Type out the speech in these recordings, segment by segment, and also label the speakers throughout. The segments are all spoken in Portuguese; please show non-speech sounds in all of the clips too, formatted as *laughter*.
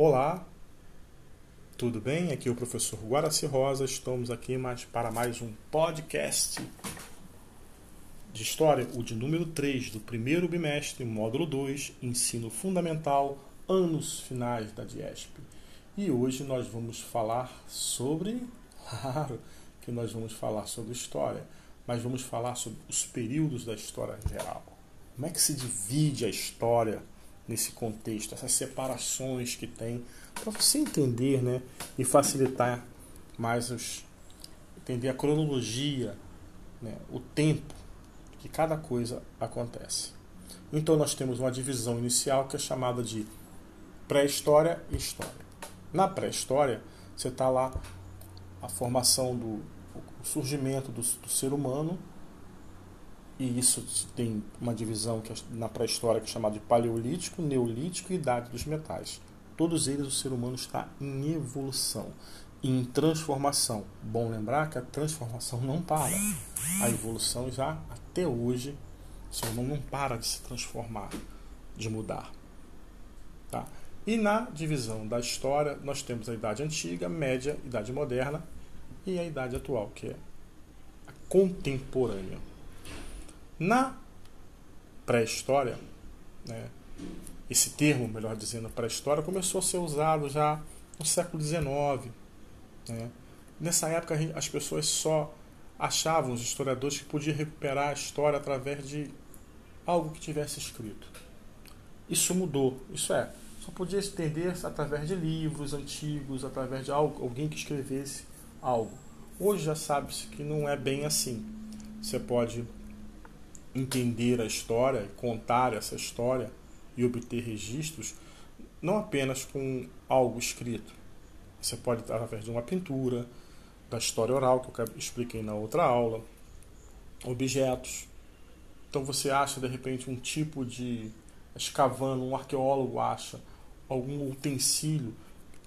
Speaker 1: Olá, tudo bem? Aqui é o professor Guaraci Rosa. Estamos aqui mais para mais um podcast de História, o de número 3 do primeiro bimestre, módulo 2, Ensino Fundamental, anos finais da DIESP. E hoje nós vamos falar sobre. *laughs* Claro que nós vamos falar sobre história, mas vamos falar sobre os períodos da história geral. Como é que se divide a história nesse contexto, essas separações que tem, para você entender né, e facilitar mais os. entender a cronologia, né, o tempo que cada coisa acontece. Então nós temos uma divisão inicial que é chamada de pré-história e história. Na pré-história, você está lá a formação do surgimento do, do, ser humano, e isso tem uma divisão que é, na pré-história que é chamada de paleolítico, neolítico e idade dos metais. Todos eles o ser humano está em evolução, em transformação. Bom lembrar que a transformação não para. A evolução já até hoje, o ser humano não para de se transformar, de mudar. Tá? E na divisão da história, nós temos a Idade Antiga, Média, Idade Moderna e a Idade Atual, que é a contemporânea. Na pré-história, né, esse termo, melhor dizendo, pré-história, começou a ser usado já no século XIX. Né? Nessa época, as pessoas só achavam, os historiadores, que podiam recuperar a história através de algo que tivesse escrito. Isso mudou. Isso é, só podia estender através de livros antigos, através de algo, alguém que escrevesse algo. Hoje já sabe-se que não é bem assim. Você pode entender a história, contar essa história e obter registros não apenas com algo escrito. Você pode através de uma pintura, da história oral que eu expliquei na outra aula, objetos. Então você acha de repente um tipo de escavando, um arqueólogo acha algum utensílio,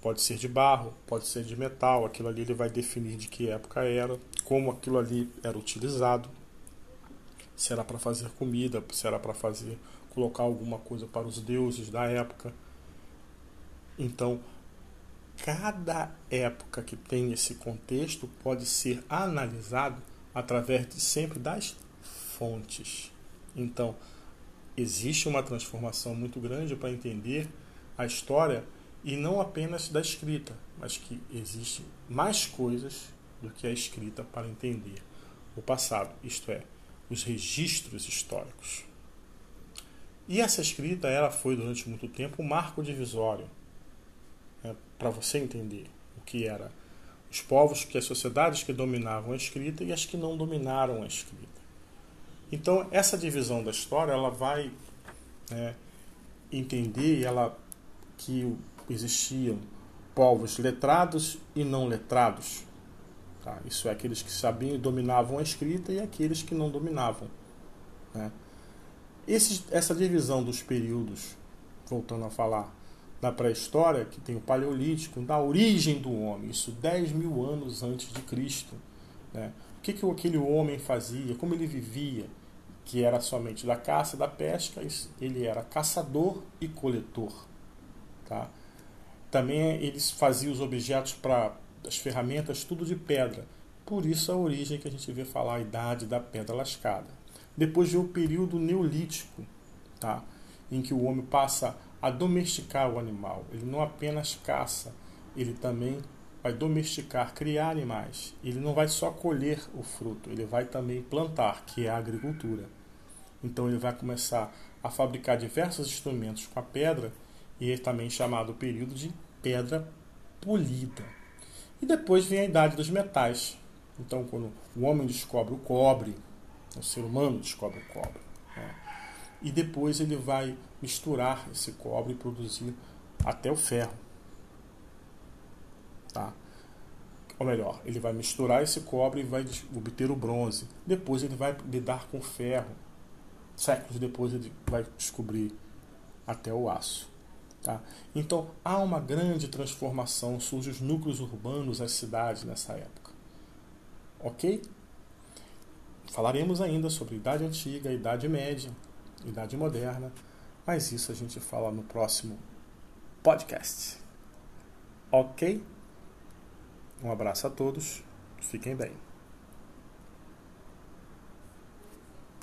Speaker 1: pode ser de barro, pode ser de metal, aquilo ali ele vai definir de que época era, como aquilo ali era utilizado, se era para fazer comida, se era para fazer colocar alguma coisa para os deuses da época. Então, cada época que tem esse contexto pode ser analisado através de sempre das fontes. Então, existe uma transformação muito grande para entender a história e não apenas da escrita, mas que existe mais coisas do que a escrita para entender o passado, isto é, os registros históricos. E essa escrita ela foi durante muito tempo um marco divisório né, para você entender o que era os povos, que as sociedades que dominavam a escrita e as que não dominaram a escrita. Então essa divisão da história ela vai né, entender ela que existiam povos letrados e não letrados. Tá? Isso é aqueles que sabiam e dominavam a escrita e aqueles que não dominavam. Né? Esse, essa divisão dos períodos, voltando a falar da pré-história, que tem o Paleolítico, da origem do homem, isso 10 mil anos antes de Cristo. Né? O que, que aquele homem fazia, como ele vivia, que era somente da caça, da pesca, ele era caçador e coletor. Tá? Também eles faziam os objetos para as ferramentas, tudo de pedra. Por isso a origem que a gente vê falar a idade da pedra lascada. Depois vem o período neolítico, tá? em que o homem passa a domesticar o animal. Ele não apenas caça, ele também vai domesticar, criar animais. Ele não vai só colher o fruto, ele vai também plantar, que é a agricultura. Então ele vai começar a fabricar diversos instrumentos com a pedra e é também chamado período de pedra polida. E depois vem a idade dos metais. Então, quando o homem descobre o cobre, o ser humano descobre o cobre, né? e depois ele vai misturar esse cobre e produzir até o ferro. Tá? Ou melhor, ele vai misturar esse cobre e vai obter o bronze. Depois ele vai lidar com o ferro. Séculos depois ele vai descobrir até o aço. Tá? Então há uma grande transformação, surgem os núcleos urbanos, as cidades nessa época. Ok? Falaremos ainda sobre Idade Antiga, Idade Média, Idade Moderna, mas isso a gente fala no próximo podcast. Ok? Um abraço a todos. Fiquem bem.